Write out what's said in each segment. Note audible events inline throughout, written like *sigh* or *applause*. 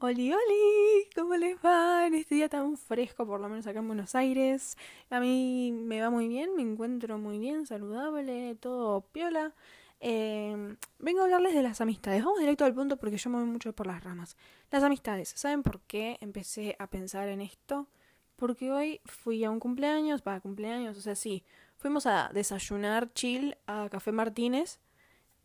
Oli, oli, ¿cómo les va en este día tan fresco, por lo menos acá en Buenos Aires? A mí me va muy bien, me encuentro muy bien, saludable, todo piola. Eh, vengo a hablarles de las amistades. Vamos directo al punto porque yo me voy mucho por las ramas. Las amistades. ¿Saben por qué empecé a pensar en esto? Porque hoy fui a un cumpleaños, para cumpleaños, o sea, sí. Fuimos a desayunar chill a Café Martínez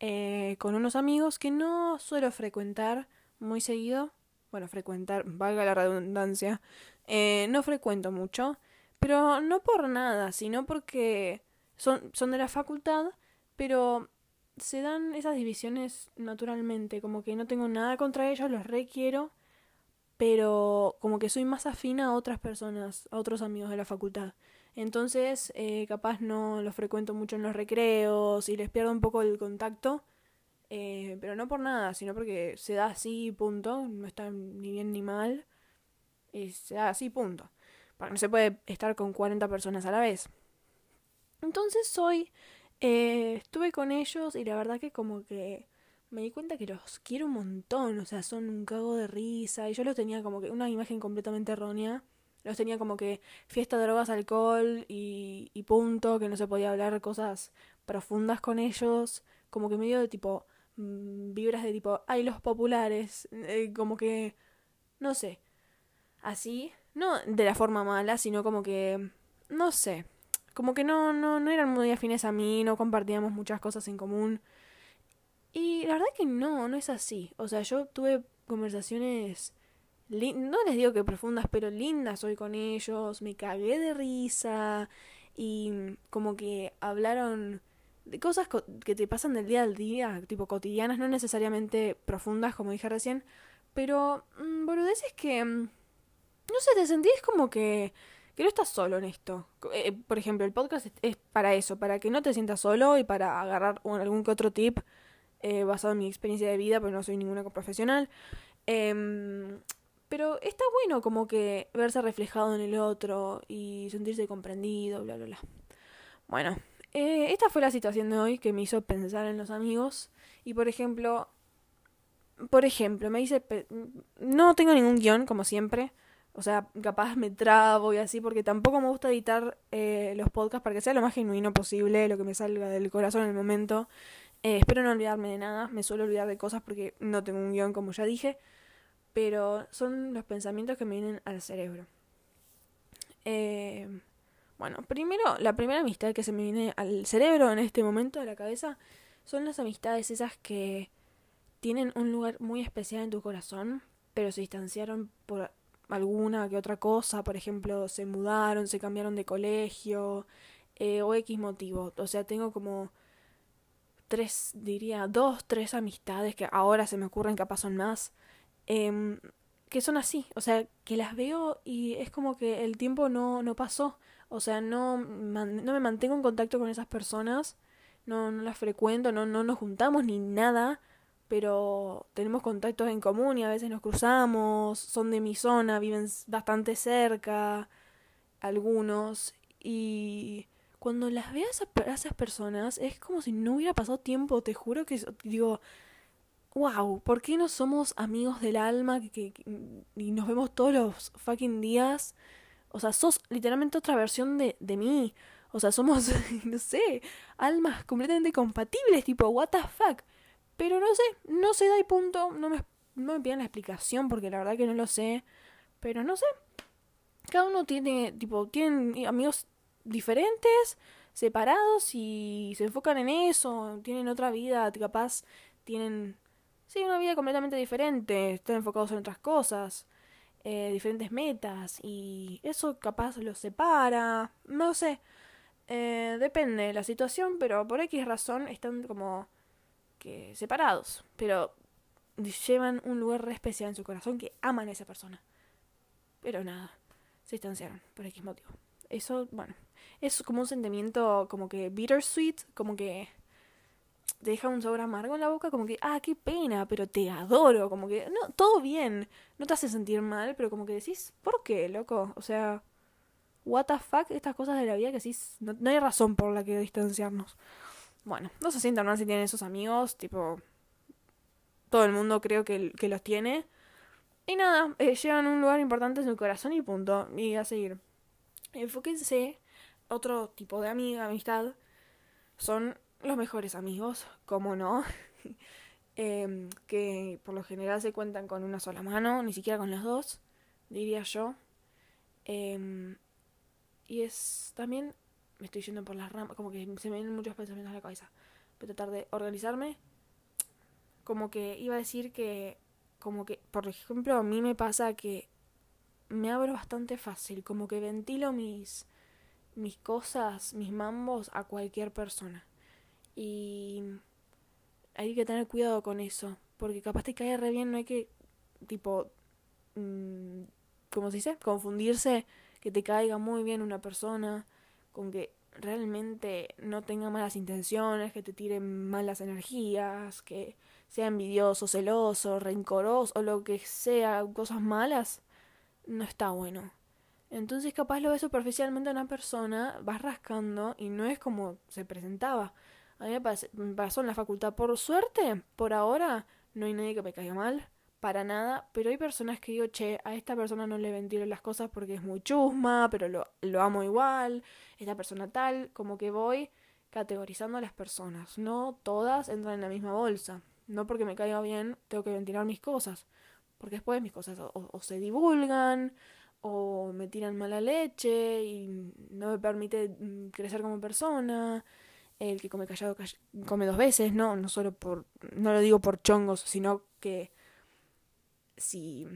eh, con unos amigos que no suelo frecuentar muy seguido bueno, frecuentar, valga la redundancia, eh, no frecuento mucho, pero no por nada, sino porque son, son de la facultad, pero se dan esas divisiones naturalmente, como que no tengo nada contra ellos, los requiero, pero como que soy más afina a otras personas, a otros amigos de la facultad. Entonces, eh, capaz no los frecuento mucho en los recreos y les pierdo un poco el contacto eh, pero no por nada, sino porque se da así, punto. No está ni bien ni mal. Y se da así, punto. Porque no se puede estar con 40 personas a la vez. Entonces hoy eh, estuve con ellos y la verdad que como que me di cuenta que los quiero un montón. O sea, son un cago de risa. Y yo los tenía como que una imagen completamente errónea. Los tenía como que fiesta, drogas, alcohol y, y punto. Que no se podía hablar cosas profundas con ellos. Como que medio de tipo vibras de tipo, ay, los populares, eh, como que, no sé, así, no de la forma mala, sino como que, no sé, como que no, no, no eran muy afines a mí, no compartíamos muchas cosas en común. Y la verdad que no, no es así. O sea, yo tuve conversaciones, no les digo que profundas, pero lindas hoy con ellos, me cagué de risa y como que hablaron cosas que te pasan del día al día, tipo cotidianas, no necesariamente profundas, como dije recién, pero mmm, boludeces que, mm, no sé, te sentís como que, que no estás solo en esto. Eh, por ejemplo, el podcast es, para eso, para que no te sientas solo y para agarrar algún que otro tip eh, basado en mi experiencia de vida, porque no soy ninguna profesional. Em, pero está bueno como que verse reflejado en el otro y sentirse comprendido, bla, bla, bla. Bueno, eh, esta fue la situación de hoy que me hizo pensar en los amigos. Y por ejemplo, por ejemplo, me dice, no tengo ningún guion, como siempre. O sea, capaz me trabo y así, porque tampoco me gusta editar eh, los podcasts para que sea lo más genuino posible, lo que me salga del corazón en el momento. Eh, espero no olvidarme de nada, me suelo olvidar de cosas porque no tengo un guion, como ya dije. Pero son los pensamientos que me vienen al cerebro. Eh, bueno, primero, la primera amistad que se me viene al cerebro en este momento, a la cabeza, son las amistades esas que tienen un lugar muy especial en tu corazón, pero se distanciaron por alguna que otra cosa, por ejemplo, se mudaron, se cambiaron de colegio, eh, o X motivo. O sea, tengo como tres, diría, dos, tres amistades que ahora se me ocurren, capaz son más, em, que son así. O sea, que las veo y es como que el tiempo no, no pasó. O sea, no, no me mantengo en contacto con esas personas, no, las frecuento, no, no nos juntamos ni nada, pero tenemos contactos en común y a veces nos cruzamos, son de mi zona, viven bastante cerca, algunos, y cuando las veo a esas personas es como si no hubiera pasado tiempo, te juro que digo, wow, ¿por qué no somos amigos del alma que, y nos vemos todos los fucking días? O sea, sos literalmente otra versión de, de mí. O sea, somos, *laughs* no sé, almas completamente compatibles, tipo, what the fuck. Pero no sé, no se da y punto. No me, no me pidan la explicación porque la verdad que no lo sé. Pero no sé. Cada uno tiene, tipo, tienen amigos diferentes, separados y se enfocan en eso. Tienen otra vida, capaz tienen, sí, una vida completamente diferente. Están enfocados en otras cosas. Eh, diferentes metas y eso capaz los separa, no sé, eh, depende de la situación, pero por X razón están como que separados, pero llevan un lugar re especial en su corazón que aman a esa persona. Pero nada, se distanciaron por X motivo. Eso, bueno, es como un sentimiento como que bittersweet, como que te deja un sabor amargo en la boca, como que, ah, qué pena, pero te adoro, como que, no, todo bien, no te hace sentir mal, pero como que decís, ¿por qué, loco? O sea, what the fuck, estas cosas de la vida que decís, no, hay razón por la que distanciarnos. Bueno, no se sientan mal si tienen esos amigos, tipo, todo el mundo creo que, que los tiene. Y nada, eh, llegan un lugar importante en su corazón y punto. Y a seguir. Enfóquense, otro tipo de amiga, amistad, son los mejores amigos, como no. *laughs* Em, que por lo general se cuentan con una sola mano, ni siquiera con las dos, diría yo. Em, y es también, me estoy yendo por las ramas, como que se me vienen muchos pensamientos a la cabeza. Voy a tratar de organizarme. Como que iba a decir que, como que, por ejemplo, a mí me pasa que me abro bastante fácil, como que ventilo mis, mis cosas, mis mambos a cualquier persona. Y hay que tener cuidado con eso, porque capaz te cae re bien, no hay que, tipo, mmm, ¿cómo se dice? Confundirse, que te caiga muy bien una persona, con que realmente no tenga malas intenciones, que te tire malas energías, que sea envidioso, celoso, rencoroso o lo que sea, cosas malas, no está bueno. Entonces capaz lo ves superficialmente a una persona, vas rascando y no es como se presentaba. A mí me pasó en la facultad. Por suerte, por ahora, no hay nadie que me caiga mal, para nada, pero hay personas que digo, che, a esta persona no le ventilo las cosas porque es muy chusma, pero lo, lo amo igual, esta persona tal, como que voy categorizando a las personas. No todas entran en la misma bolsa. No porque me caiga bien tengo que ventilar mis cosas, porque después mis cosas o se divulgan, o me tiran mala leche y no me permite mm, crecer como persona el que come callado come dos veces, no, no solo por, no lo digo por chongos, sino que si,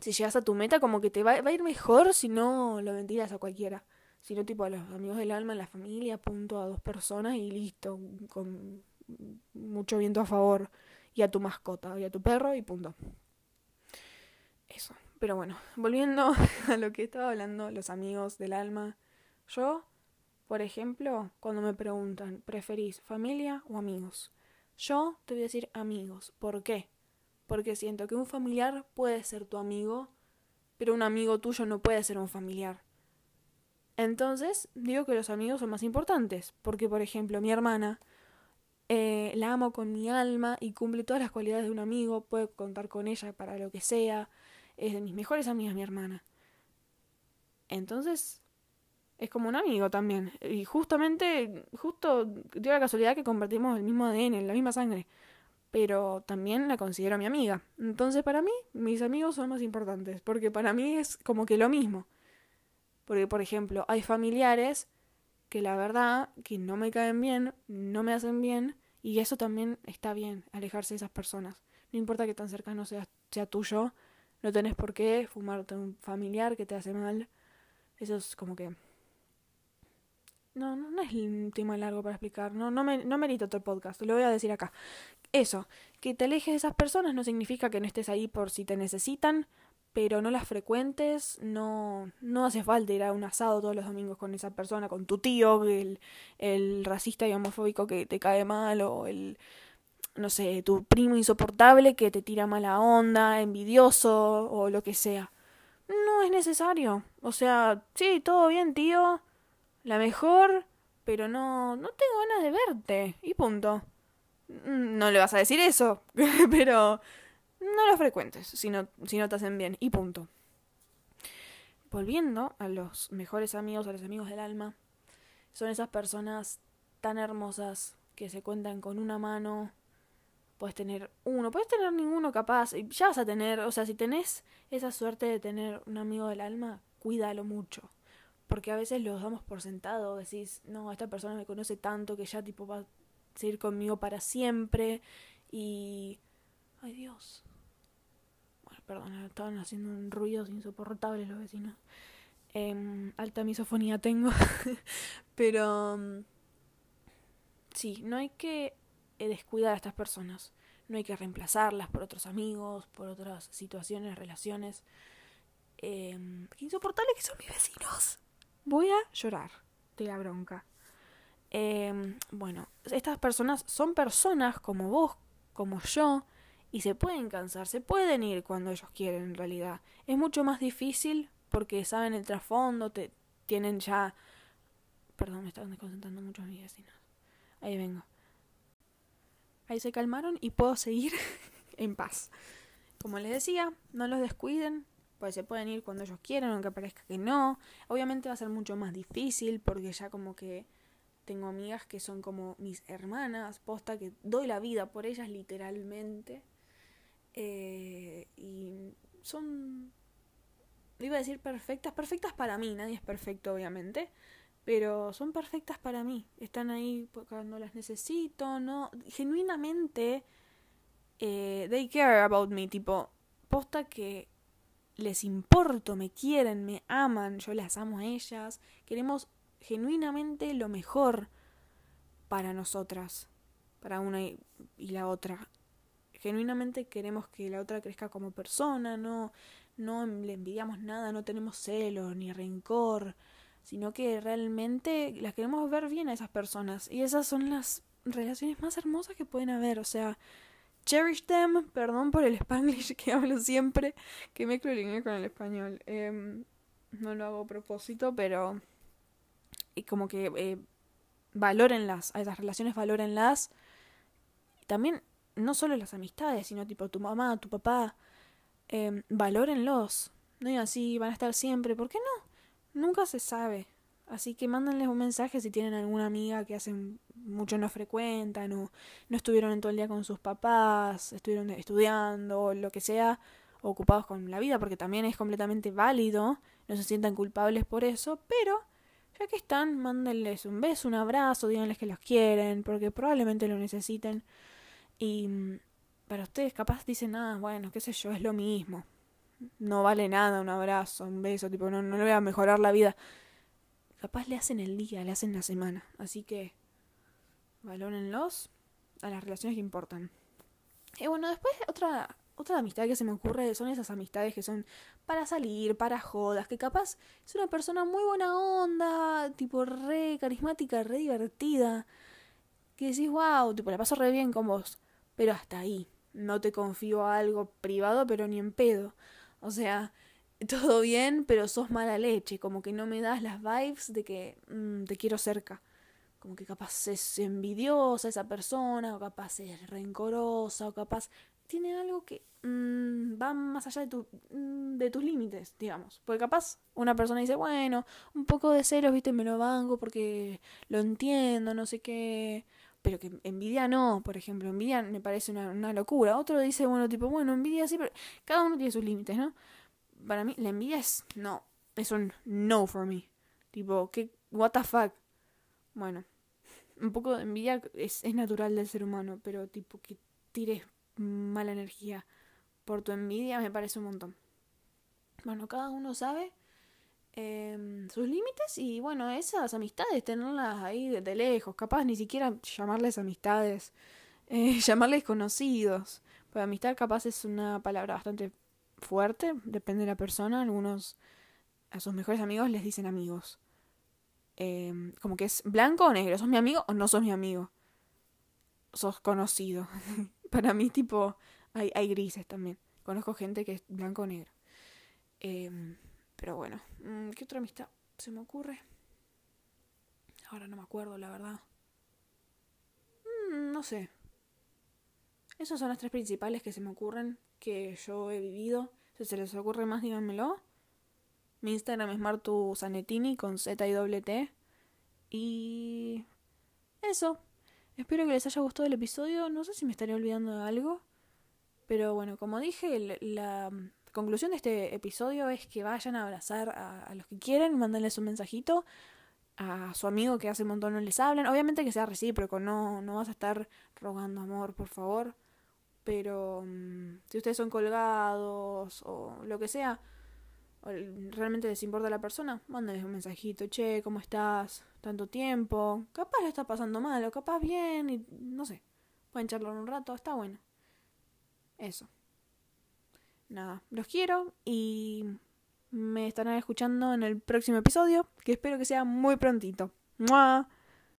si llegas a tu meta como que te va, va a ir mejor si no lo ventilas a cualquiera, sino tipo a los amigos del alma, en la familia, punto a dos personas y listo, con mucho viento a favor, y a tu mascota, y a tu perro y punto. Eso. Pero bueno, volviendo *laughs* a lo que estaba hablando, los amigos del alma, yo por ejemplo, cuando me preguntan, ¿preferís familia o amigos? Yo te voy a decir amigos. ¿Por qué? Porque siento que un familiar puede ser tu amigo, pero un amigo tuyo no puede ser un familiar. Entonces, digo que los amigos son más importantes, porque por ejemplo, mi hermana eh, la amo con mi alma y cumple todas las cualidades de un amigo, puedo contar con ella para lo que sea, es de mis mejores amigas mi hermana. Entonces, es como un amigo también. Y justamente, justo dio la casualidad que compartimos el mismo ADN, la misma sangre. Pero también la considero mi amiga. Entonces para mí, mis amigos son más importantes. Porque para mí es como que lo mismo. Porque, por ejemplo, hay familiares que la verdad, que no me caen bien, no me hacen bien. Y eso también está bien, alejarse de esas personas. No importa que tan cercano sea, sea tuyo, no tenés por qué fumarte un familiar que te hace mal. Eso es como que no, no, no es un tema largo para explicar. No, no, me, no merito otro podcast. Lo voy a decir acá. Eso, que te alejes de esas personas no significa que no estés ahí por si te necesitan, pero no las frecuentes. No, no hace falta ir a un asado todos los domingos con esa persona, con tu tío, el, el racista y homofóbico que te cae mal, o el, no sé, tu primo insoportable que te tira mala onda, envidioso, o lo que sea. No es necesario. O sea, sí, todo bien, tío la mejor, pero no, no tengo ganas de verte. Y punto. Mm, no le vas a decir eso, *laughs* pero no lo frecuentes si no, si no te hacen bien. Y punto. Volviendo a los mejores amigos, a los amigos del alma, son esas personas tan hermosas que se cuentan con una mano. Puedes tener uno, puedes tener ninguno capaz. Y ya vas a tener, o sea, si tenés esa suerte de tener un amigo del alma, cuídalo mucho porque a veces los damos por sentado, decís, no, esta persona me conoce tanto que ya tipo va a seguir conmigo para siempre y... Ay Dios. Bueno, perdón, estaban haciendo un ruido insoportable los vecinos. Eh, alta misofonía tengo, *laughs* pero... Mm, sí, no hay que eh, descuidar a estas personas. No hay que reemplazarlas por otros amigos, por otras situaciones, relaciones. Eh, insoportable que son mis vecinos. Voy a llorar de la bronca. Em, bueno, estas personas son personas como vos, como yo, y se pueden cansar, se pueden ir cuando ellos quieren en realidad. Es mucho más difícil porque saben el trasfondo, te tienen ya... Perdón, me están desconcentrando mucho mis vecinos. Ahí vengo. Ahí se calmaron y puedo seguir *laughs* en paz. como les decía, no los descuiden, pues se pueden ir cuando ellos quieran, aunque parezca que no. Obviamente va a ser mucho más difícil porque ya como que tengo amigas que son como mis hermanas, posta que doy la vida por ellas literalmente. Eh, y son, iba a decir perfectas, perfectas para mí, nadie es perfecto obviamente, pero son perfectas para mí. Están ahí cuando las necesito, ¿no? Genuinamente, eh, they care about me, tipo, posta que les importo, me quieren, me aman, yo las amo a ellas, queremos genuinamente lo mejor para nosotras, para una y, la otra. Genuinamente queremos que la otra crezca como persona, no, no le envidiamos nada, no tenemos celos ni rencor, sino que realmente las queremos ver bien a esas personas. Y esas son las relaciones más hermosas que pueden haber, o sea, cherish them, perdón por el spanglish que *laughs* hablo siempre, que mezclo el con el español. Em, no lo hago a propósito, pero y como que eh, valórenlas, a esas relaciones valórenlas. También, no solo las amistades, sino tipo tu mamá, tu papá, eh, valórenlos. No digan así, van a estar siempre, ¿por qué no? Nunca se sabe. Así que mándenles un mensaje si tienen alguna amiga que hacen mucho no frecuentan o no estuvieron en todo el día con sus papás, estuvieron estudiando o lo que sea, ocupados con la vida, porque también es completamente válido, no se sientan culpables por eso, pero ya que están, mándenles un beso, un abrazo, díganles que los quieren, porque probablemente lo necesiten. Y mm, para ustedes capaz dicen, ah, bueno, qué sé yo, es lo mismo. No vale nada un abrazo, un beso, tipo, no, no le voy a mejorar la vida. Capaz le hacen el día, le hacen la semana. Así que valórenlos a las relaciones que importan. Y bueno, después otra otra amistad que se me ocurre son esas amistades que son para salir, para jodas, que capaz es una persona muy buena onda, tipo re carismática, re divertida, que decís, wow, tipo, la paso re bien con vos, pero hasta ahí, no te confío algo privado, pero ni en pedo. O sea, todo bien, pero sos mala leche, como que no me das las vibes de que mm, te quiero cerca. Como que capaz es envidiosa esa persona, o capaz es rencorosa, o capaz tiene algo que mmm, va más allá de, tu, mm, de tus límites, digamos. Porque capaz una persona dice, bueno, un poco de celos, viste, me lo banco porque lo entiendo, no sé qué. Pero que envidia no, por ejemplo, envidia me parece una, una locura. Otro dice, bueno, tipo, bueno, envidia sí, pero cada uno tiene sus límites, ¿no? Para mí, la envidia es no, es un no for me. Tipo, ¿qué, what the fuck? Bueno, un poco de envidia es, es natural del ser humano, pero tipo que tires mala energía por tu envidia me parece un montón. Bueno, cada uno sabe em, sus límites y bueno, esas amistades, tenerlas ahí de, lejos, capaz ni siquiera llamarles amistades, eh, *laughs* llamarles conocidos. Pues amistad capaz es una palabra bastante fuerte, depende de la persona. Algunos a sus mejores amigos les dicen amigos. Em, como que es blanco o negro, ¿sos mi amigo o no sos mi amigo? Sos conocido. *laughs* Para mí, tipo, hay, hay grises también. Conozco gente que es blanco o negro. Em, pero bueno, mm, ¿qué otra amistad se me ocurre? Ahora no me acuerdo, la verdad. Mm, no sé. Esas son las tres principales que se me ocurren, que yo he vivido. Si se les ocurre más, díganmelo. Mi Instagram es Martu Zanetini con Z y doble T. Y eso. Espero que les haya gustado el episodio. No sé si me estaré olvidando de algo. Pero bueno, como dije, la conclusión de este episodio es que vayan a abrazar a, los que quieren, mándenles un mensajito a su amigo que hace un montón no les hablan. Obviamente que sea recíproco, no, no vas a estar rogando amor, por favor. Pero mm, si ustedes son colgados o lo que sea, realmente les importa la persona, mándenles un mensajito, che, ¿cómo estás? Tanto tiempo. Capaz le está pasando mal o capaz bien y no sé. Pueden charlar un rato, está bueno. Eso. Nada, los quiero y me estarán escuchando en el próximo episodio, que espero que sea muy prontito. ¡Mua!